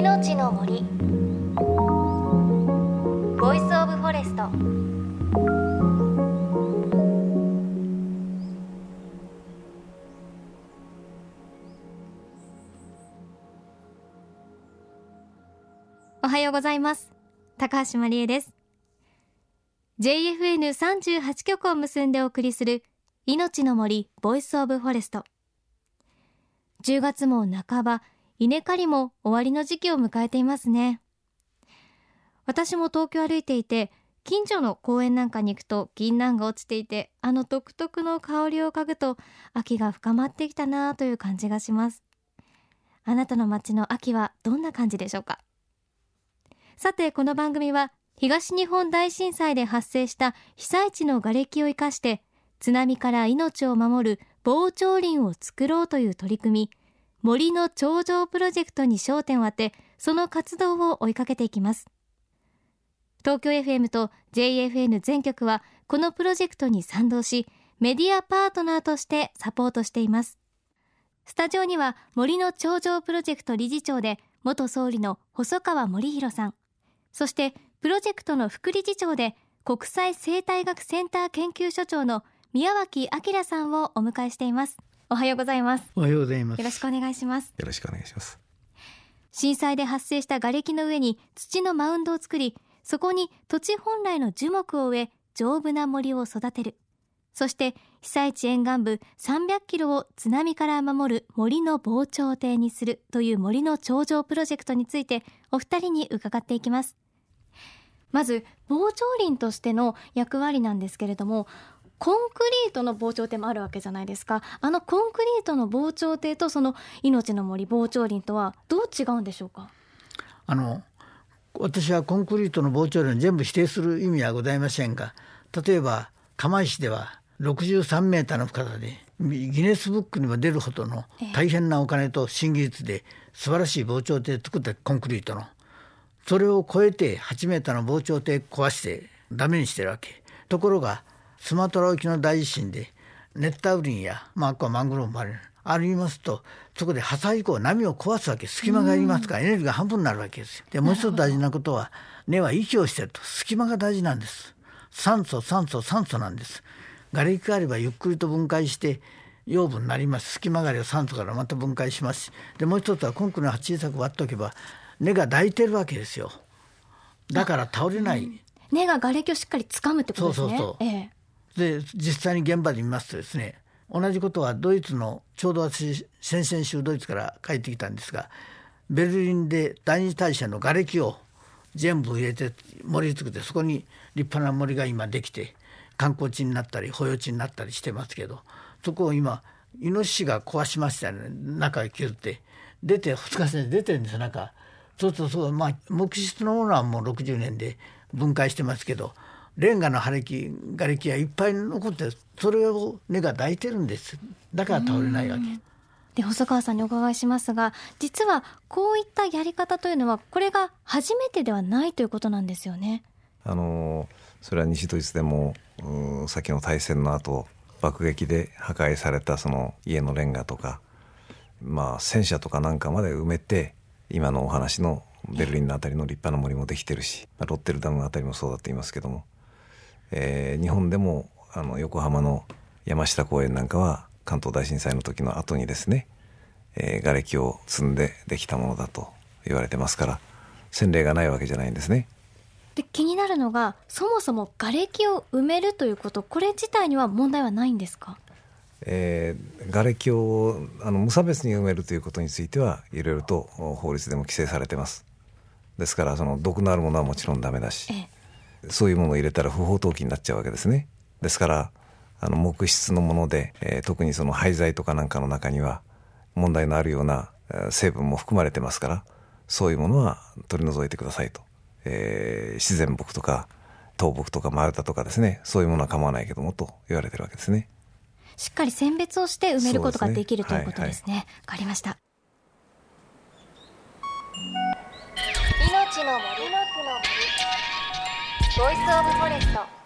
命の森。ボイスオブフォレストおはようございます。高橋真理恵です。JFN38 局を結んでお送りする命の森ボイスオブフォレスト10月も半ば稲刈りも終わりの時期を迎えていますね。私も東京歩いていて近所の公園なんかに行くと銀杏が落ちていてあの独特の香りを嗅ぐと秋が深まってきたなという感じがします。あなたの街の秋はどんな感じでしょうか？さてこの番組は東日本大震災で発生した被災地の瓦礫を生かして津波から命を守る防潮林を作ろうという取り組み森の頂上プロジェクトに焦点を当てその活動を追いかけていきます。東京 FM と JFN 全局はこのプロジェクトに賛同しメディアパートナーとしてサポートしています。スタジオには森の頂上プロジェクト理事長で元総理の細川森弘さん。そしてプロジェクトの副理事長で国際生態学センター研究所長の宮脇明さんをお迎えしています。おはようございます。おはようございます。よろしくお願いします。よろしくお願いします。震災で発生した瓦礫の上に土のマウンドを作りそこに土地本来の樹木を植え丈夫な森を育てる。そして被災地沿岸部300キロを津波から守る森の防潮堤にするという森の頂上プロジェクトについてお二人に伺っていきます。まず防潮林としての役割なんですけれどもコンクリートの防潮堤もあるわけじゃないですか。あのコンクリートの防潮堤とその命の森防潮林とはどう違うんでしょうか？あの私はコンクリートの防潮林を全部否定する意味はございませんが例えば釜石では63メーターの深さでギネスブックにも出るほどの大変なお金と新技術で素晴らしい防潮堤作ったコンクリートのそれを超えて8メーターの防潮堤壊してダメにしてるわけ。ところがスマトラ沖の大地震で熱帯雨林や、まあ、あとはマングローブもある。ありますとそこで破砕以降波を壊すわけ隙間がありますからエネルギーが半分になるわけですよ。でもう一つ大事なことは根は息をしてると隙間が大事なんです。酸素酸素酸素なんです。瓦礫があればゆっくりと分解して養分になります。隙間があれば酸素からまた分解しますでもう一つはコンクリの小さく割っておけば根が抱いてるわけですよ。だから倒れない、うん、根が瓦礫をしっかり掴むってことですね。そうそうそう、ええで実際に現場で見ますとですね同じことはドイツのちょうど私先々週ドイツから帰ってきたんですがベルリンで第二大社の瓦礫を全部入れて森作ってそこに立派な森が今できて観光地になったり保養地になったりしてますけどそこを今イノシシが壊しましたね。中へ削って出て2日線で出てるんです中。そうするとそうまあ木質のものはもう60年で分解してますけどレンガの破礫瓦礫がいっぱい残ってそれを根が抱いてるんですだから倒れないわけ。で細川さんにお伺いしますが実はこういったやり方というのはこれが初めてではないということなんですよね。あのそれは西ドイツでも先の大戦の後爆撃で破壊されたその家のレンガとか、まあ、戦車とかなんかまで埋めて今のお話のベルリンの辺りの立派な森もできてるしロッテルダムの辺りもそうだって言いますけどもえー、日本でもあの横浜の山下公園なんかは関東大震災の時の後にですね、えー、瓦礫を積んでできたものだと言われてますから洗礼がないわけじゃないんですね。で気になるのがそもそも瓦礫を埋めるということこれ自体には問題はないんですか？えー、瓦礫をあの無差別に埋めるということについてはいろいろと法律でも規制されてます。ですからその毒のあるものはもちろんダメだし、ええそういうものを入れたら不法投棄になっちゃうわけですね。ですからあの木質のもので、えー、特にその廃材とかなんかの中には問題のあるような成分も含まれてますからそういうものは取り除いてくださいと、えー、自然木とか倒木とか丸太とかですね。そういうものは構わないけどもと言われてるわけですね。しっかり選別をして埋めることができる、ね、ということですね。わ、はいはい、かりました。命の森の木の森ボイスオブフォレスト。